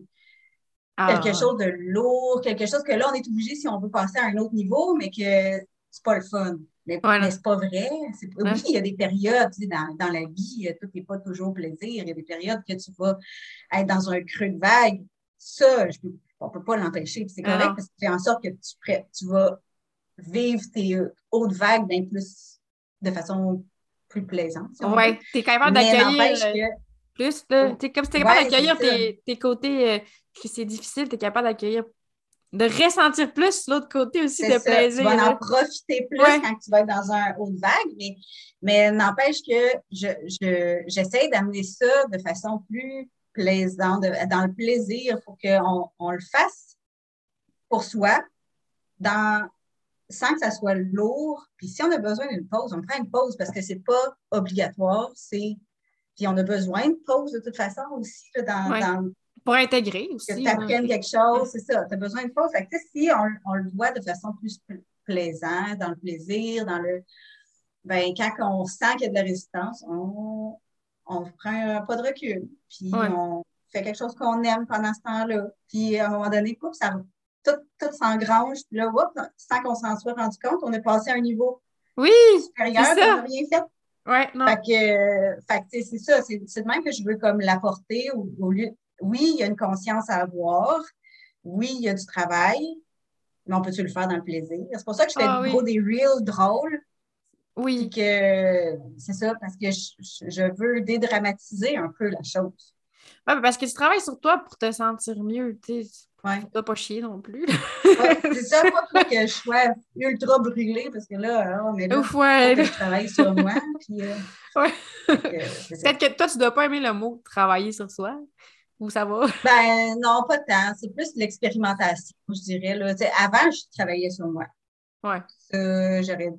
quelque ah. chose de lourd, quelque chose que là, on est obligé si on veut passer à un autre niveau, mais que c'est pas le fun. Mais, c'est pas vrai. Oui, il y a des périodes dans, dans, la vie, euh, tout n'est pas toujours plaisir. Il y a des périodes que tu vas être dans un creux de vague. Ça, on ne peut pas l'empêcher. C'est correct parce que tu fais en sorte que tu, tu vas vivre tes euh, hautes vagues plus, de façon plus plaisante. oui, tu es capable d'accueillir euh, plus. Tu es capable d'accueillir tes, tes, côtés que c'est difficile, tu es capable d'accueillir de ressentir plus l'autre côté aussi de plaisir. Tu vas en profiter plus quand tu vas être dans un haut de vague, mais, mais n'empêche que je, j'essaie d'amener ça de façon plus plaisante, dans le plaisir pour qu'on on le fasse pour soi, dans, sans que ça soit lourd. Puis si on a besoin d'une pause, on prend une pause parce que c'est pas obligatoire, c'est puis on a besoin de pause de toute façon aussi dans, dans pour intégrer aussi. Que tu apprennes quelque chose, c'est ça. Tu as besoin de pause. Fait que, si on, on, le voit de façon plus plaisante, dans le plaisir, dans le. Ben, quand on sent qu'il y a de la résistance, on, on prend un pas de recul. Puis on fait quelque chose qu'on aime pendant ce temps-là. Puis à un moment donné, ça, tout, tout s'engrange. Puis là, sans qu'on s'en soit rendu compte, on est passé à un niveau oui, supérieur, on n'a rien fait. Ouais, non. Fait que, fait que c'est ça, c'est de même que je veux comme l'apporter au, au, lieu, oui, il y a une conscience à avoir. Oui, il y a du travail, mais on peut-tu le faire dans le plaisir? C'est pour ça que je fais ah des reels drôles. Oui. que c'est ça, parce que je, veux dédramatiser un peu la chose. Oui, parce que tu travailles sur toi pour te sentir mieux. Tu ne pas chier non plus. c'est ça, pas que je sois ultra brûlée, parce que là, on est là. Ouf, ouais. je travaille sur moi. Puis, euh, Peut-être que toi, tu ne dois pas aimer le mot travailler sur soi. Ou ça va? Ben non, pas tant. C'est plus l'expérimentation, je dirais. Là. avant, je travaillais sur moi. Ouais. j'aurais,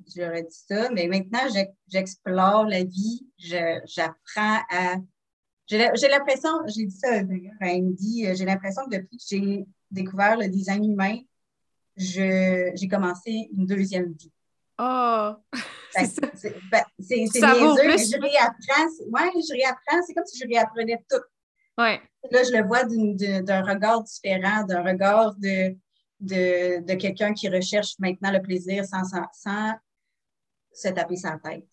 dit ça. Mais maintenant, j'explore la vie. j'apprends à. J'ai, l'impression, j'ai dit ça d'ailleurs à Andy, euh, j'ai l'impression que depuis que j'ai découvert le design humain, j'ai commencé une deuxième vie. Oh! c'est, ben, niaiseux, je réapprends. Ouais, je réapprends. C'est comme si je réapprenais tout. Ouais. Là, je le vois d'un regard différent, d'un regard de, de, de quelqu'un qui recherche maintenant le plaisir sans, sans, se taper sa tête.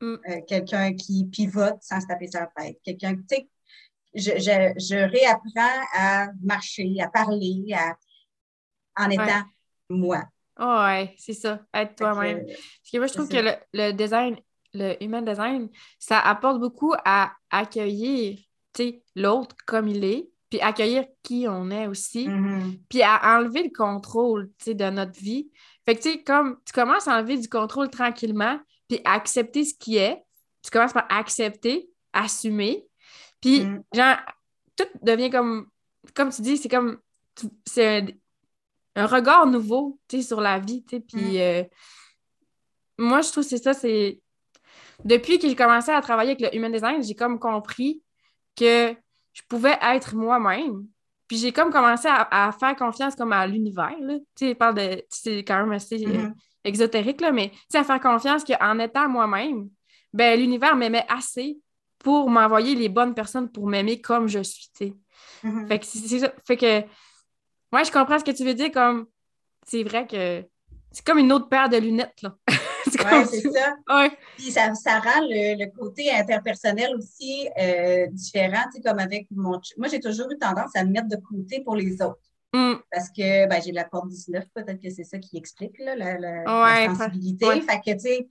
Mm. Euh, quelqu'un qui pivote sans se taper sa tête. Quelqu'un, tu sais, je, réapprends à marcher, à parler, à, en étant moi. Oh ouais, c'est ça, être toi-même. Parce que moi, je trouve que le, design, le human design, ça apporte beaucoup à accueillir l'autre comme il est, puis accueillir qui on est aussi, mm-hmm. puis à enlever le contrôle de notre vie. Fait que, tu sais, comme tu commences à enlever du contrôle tranquillement, puis à accepter ce qui est, tu commences par accepter, assumer, puis, mm. genre, tout devient comme, comme tu dis, c'est comme, c'est un, regard nouveau, tu sais, sur la vie, tu sais, puis mm. euh, moi, je trouve que c'est ça, c'est, depuis que j'ai commencé à travailler avec le human design, j'ai comme compris que je pouvais être moi-même. Puis j'ai comme commencé à, faire confiance comme à l'univers. Tu sais, parle de. C'est quand même assez euh, mm-hmm. exotérique, là, mais tu sais, à faire confiance qu'en étant moi-même, ben l'univers m'aimait assez pour m'envoyer les bonnes personnes pour m'aimer comme je suis. Tu sais. Mm-hmm. Fait que c'est ça. Fait que. Moi, je comprends ce que tu veux dire comme. C'est vrai que c'est comme une autre paire de lunettes, là. Oui, c'est ça. Puis ça, ça rend le, côté interpersonnel aussi euh, différent, tu sais, comme avec mon... Moi, j'ai toujours eu tendance à me mettre de côté pour les autres. Mm. Parce que ben, j'ai la porte 19, peut-être que c'est ça qui explique là, la, la, sensibilité. Fait que, tu sais,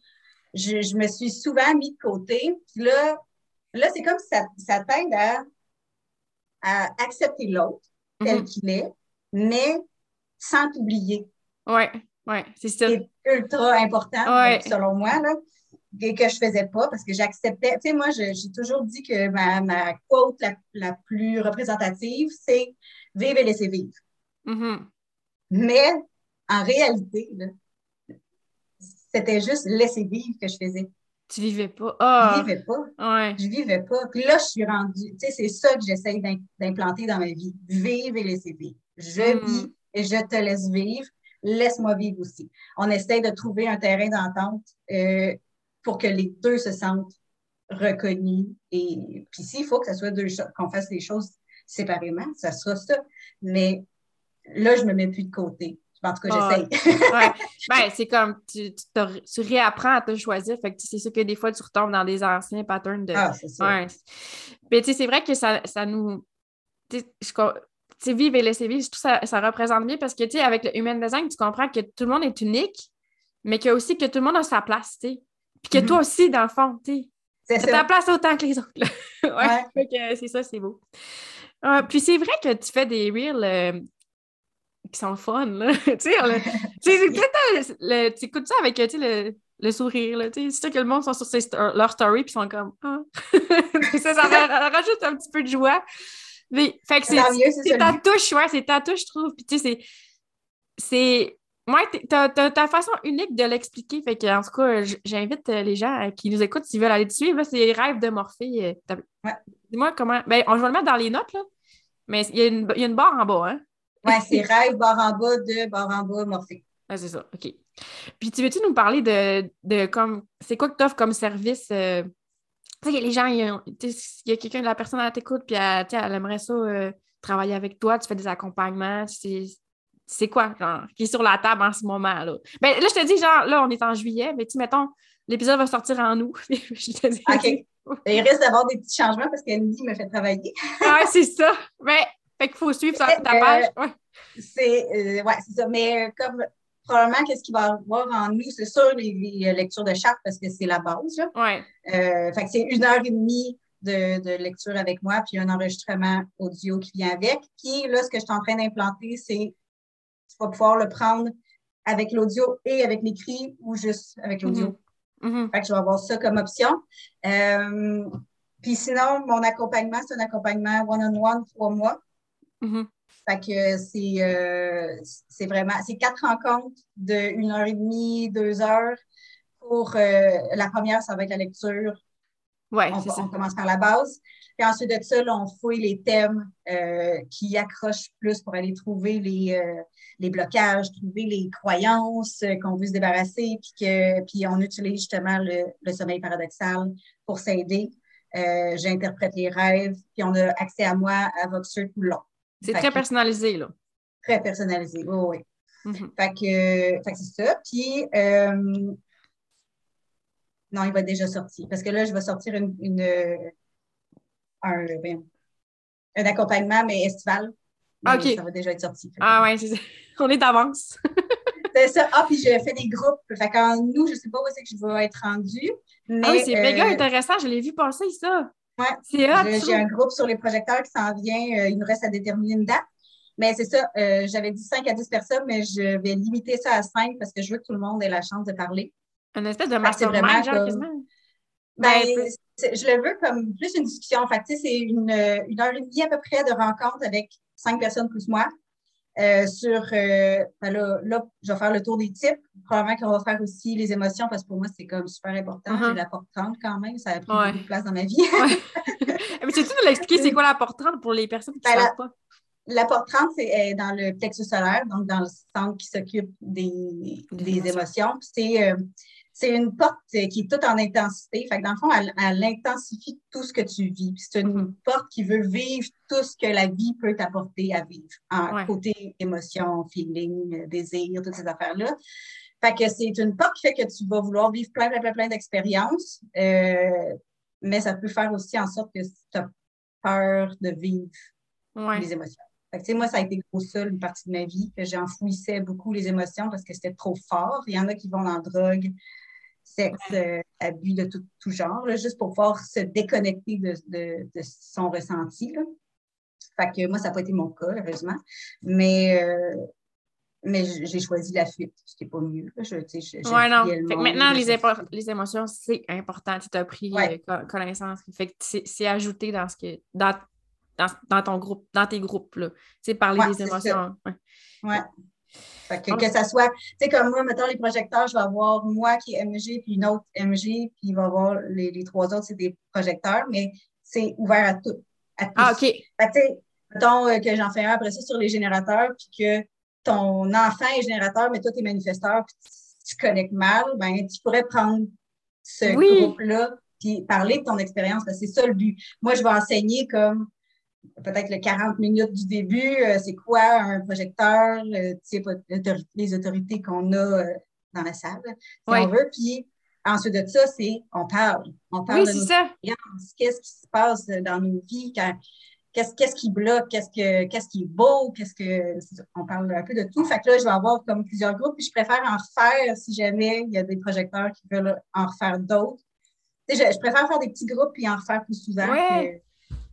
je, je, me suis souvent mis de côté. Puis là, là c'est comme si ça, ça t'aide à, à, accepter l'autre tel mm-hmm. qu'il est, mais sans t'oublier. Oui. Oui, c'est ça. C'est ultra important, selon moi, là, et que je ne faisais pas parce que j'acceptais. Tu sais, moi, j'ai toujours dit que ma, ma quote la, plus représentative, c'est Vive et laisser vivre. Mm-hmm. Mais en réalité, c'était juste laisser vivre que je faisais. Tu vivais pas. Je Je vivais pas. Ouais. Je vivais pas. Puis là, je suis rendue. Tu sais, c'est ça que j'essaye d'implanter dans ma vie. Vivre et laisser vivre. Je mm. vis et je te laisse vivre laisse-moi vivre aussi. On essaie de trouver un terrain d'entente euh, pour que les deux se sentent reconnus. Et puis s'il faut que ce soit deux qu'on fasse les choses séparément, ça sera ça. Mais là, je me mets plus de côté. En tout cas, ah. j'essaye. Ben, c'est comme tu, tu, réapprends à te choisir. Fait que c'est sûr que des fois, tu retombes dans des anciens patterns de. Ah, c'est ça. c'est vrai que ça, ça nous. Je, sais, vivre et laisser vivre, tout ça, ça représente bien parce que, tu sais, avec le human design, tu comprends que tout le monde est unique, mais que aussi que tout le monde a sa place, tu sais. Puis que toi mm-hmm. aussi, dans le fond, tu sais. Tu ta place autant que les autres. ouais. c'est ça, c'est beau. puis c'est vrai que tu fais des reels euh, qui sont fun, là. tu sais, tu écoutes ça avec, tu sais, le, le sourire, là, tu sais. C'est sûr que le monde sont sur leur story puis sont comme, ah. ça, ça rajoute un petit peu de joie. Mais, fait que c'est ta touche, ouais, c'est ta touche, je trouve. Puis, tu sais, c'est. Moi, t'as ta façon unique de l'expliquer. Fait que, en tout cas, j'invite euh, les gens qui nous écoutent s'ils veulent aller te suivre. C'est les rêves de Morphée. Euh, ouais. Dis-moi comment. Ben, on, je vais le mettre dans les notes, là. Mais il y, a une, il y a une barre en bas, hein? Ouais, c'est rêve, barre en bas de barre en bas, Morphée. Ah, c'est ça, OK. Puis, tu veux-tu nous parler de, de comme. C'est quoi que tu offres comme service? Euh, sais, les gens, il y a, quelqu'un de la personne à t'écoute, puis elle, elle aimerait ça euh, travailler avec toi, tu fais des accompagnements, c'est quoi, genre, qui est sur la table en ce moment, là? Ben, là, je te dis, genre, là, on est en juillet, mais tu mettons, l'épisode va sortir en août. OK. Il risque d'avoir des petits changements parce qu'Andy me fait travailler. ouais, c'est ça. Mais, ben, fait qu'il faut suivre ta, page. Euh, c'est, euh, ouais, c'est ça. Mais comme probablement qu'est-ce qu'il va avoir en nous, c'est sûr les, lectures de charte parce que c'est la base. Là. Ouais. Euh, fait que c'est une heure et demie de, lecture avec moi, puis un enregistrement audio qui vient avec. Puis là, ce que je suis en train d'implanter, c'est tu vas pouvoir le prendre avec l'audio et avec l'écrit ou juste avec l'audio. Mm-hmm. Fait que je vais avoir ça comme option. Euh, puis sinon, mon accompagnement, c'est un accompagnement one-on-one, trois mois. Mm-hmm. Fait que c'est euh, c'est vraiment, c'est quatre rencontres de une heure et demie, deux heures. Pour euh, la première, ça va être la lecture. Ouais, on, on commence par la base. Puis ensuite de ça, on fouille les thèmes euh, qui accrochent plus pour aller trouver les, les blocages, trouver les croyances qu'on veut se débarrasser, puis, que, puis on utilise justement le, le sommeil paradoxal pour s'aider. J'interprète les rêves, puis on a accès à moi à Voxer tout le long. C'est très personnalisé, là. Très personnalisé, oui, oui. Mm-hmm. Fait que, que c'est ça. Puis, euh, non, il va déjà sortir. Parce que là, je vais sortir une, une un, ben, un accompagnement, mais estival. Ah, OK. Ça va déjà être sorti. Ah ouais, c'est ça. On est d'avance. c'est ça. Ah, puis je fais des groupes. Fait qu'en nous, je ne sais pas où c'est que je vais être rendue. Mais, ah oui, c'est méga intéressant. Je l'ai vu passer, ça. Ouais. J'ai un groupe sur les projecteurs qui s'en vient. il nous reste à déterminer une date. Mais c'est ça, j'avais dit 5 à 10 personnes, mais je vais limiter ça à 5 parce que je veux que tout le monde ait la chance de parler. Un espèce de mastermind, genre, comme... Ben, je le veux comme plus une discussion. En fait, c'est une, une, heure et demie à peu près de rencontre avec cinq personnes plus moi. Euh, sur, euh, ben là, là, je vais faire le tour des types. Probablement qu'on va faire aussi les émotions parce que pour moi, c'est comme super important. Uh-huh. J'ai la porte 30 quand même. Ça a pris beaucoup de place dans ma vie. Mais tu veux l'expliquer, c'est quoi la porte 30 pour les personnes qui ne ben, savent pas? La porte 30, c'est dans le plexus solaire, donc dans le centre qui s'occupe des, des, émotions. C'est euh, c'est une porte qui est toute en intensité. Fait que dans le fond, elle, intensifie tout ce que tu vis. C'est une mm-hmm. porte qui veut vivre tout ce que la vie peut t'apporter à vivre, en côté émotion, feeling, désir, toutes ces affaires-là. Fait que c'est une porte qui fait que tu vas vouloir vivre plein, plein, plein, plein d'expériences, euh, mais ça peut faire aussi en sorte que tu as peur de vivre les émotions. Fait que, moi, ça a été gros ça, une partie de ma vie, que j'enfouissais beaucoup les émotions parce que c'était trop fort. Il y en a qui vont dans la drogue, sexe, euh, abus de tout, genre, juste pour pouvoir se déconnecter de, son ressenti. Fait que moi, ça n'a pas été mon cas, heureusement. Mais, euh, mais j'ai choisi la fuite, ce qui n'est pas mieux. Je, ouais, non. Fait que maintenant, les, les, émotions, c'est important. Tu as pris euh, connaissance. Fait que c'est ajouté dans ce que dans, dans, ton groupe, dans tes groupes. Là. parler des émotions. Ouais que, que ça soit, tu sais, comme moi, mettons les projecteurs, je vais avoir moi qui est MG, puis une autre MG, puis il va avoir les, les trois autres, c'est des projecteurs, mais c'est ouvert à tout. Ah, OK. tu sais, mettons euh, que j'en fais un après ça sur les générateurs, puis que ton enfant est générateur, mais toi, tu es manifesteur, puis tu, connectes mal, ben, tu pourrais prendre ce groupe-là, puis parler de ton expérience. C'est ça le but. Moi, je vais enseigner comme peut-être le 40 minutes du début, euh, c'est quoi un projecteur, euh, les autorités qu'on a euh, dans la salle, si on veut. Puis ensuite de ça, c'est on parle. On parle de nos Qu'est-ce qui se passe dans nos vies, qu'est-ce qui bloque, qu'est-ce qu'est-ce qui est beau, qu'est-ce que. On parle un peu de tout. Fait que là, je vais avoir comme plusieurs groupes, puis je préfère en refaire si jamais il y a des projecteurs qui veulent en refaire d'autres. Je, je, préfère faire des petits groupes puis en refaire plus souvent.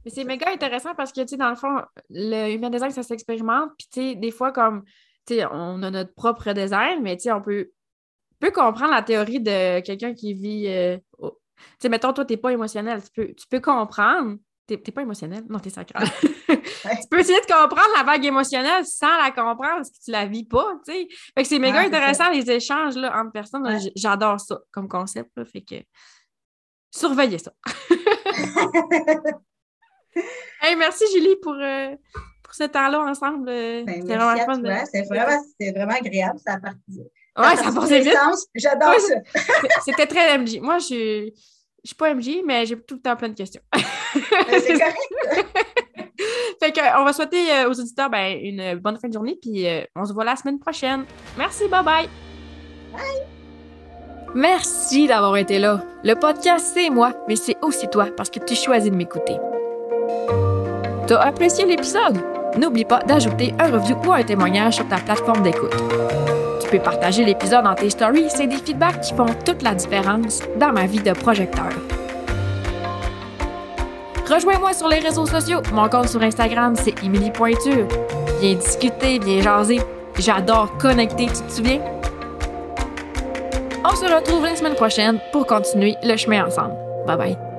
Mais c'est méga intéressant parce que, tu sais, dans le fond, le human design, ça s'expérimente. Puis, tu sais, des fois, comme, tu sais, on a notre propre design, mais, tu sais, on peut, peut comprendre la théorie de quelqu'un qui vit. Euh, tu sais, mettons, toi, tu n'es pas émotionnel. Tu peux, tu peux comprendre. Tu n'es pas émotionnel? Non, tu es sacré. tu peux essayer de comprendre la vague émotionnelle sans la comprendre parce que tu la vis pas, tu sais. Fait que c'est méga intéressant, les échanges là, entre personnes. J'adore ça comme concept. Là, fait que surveillez ça. hey, merci Julie pour, euh, pour ce temps-là ensemble. Ben, C'était vraiment fun. C'était vraiment, vraiment, agréable. Ça a parti. Ouais, ça passait vite. J'adore ça. C'était très MJ. Moi, je suis, je suis pas MJ, mais j'ai tout le temps plein de questions. Ben, c'est correct. fait que, on va souhaiter euh, aux auditeurs ben, une bonne fin de journée, puis euh, on se voit la semaine prochaine. Merci, bye bye. Bye. Merci d'avoir été là. Le podcast, c'est moi, mais c'est aussi toi parce que tu choisis de m'écouter. T'as apprécié l'épisode? N'oublie pas d'ajouter un review ou un témoignage sur ta plateforme d'écoute. Tu peux partager l'épisode dans tes stories, c'est des feedbacks qui font toute la différence dans ma vie de projecteur. Rejoins-moi sur les réseaux sociaux. Mon compte sur Instagram, c'est Émilie Pointure. Viens discuter, viens jaser. J'adore connecter, tu te souviens? On se retrouve la semaine prochaine pour continuer le chemin ensemble. Bye bye.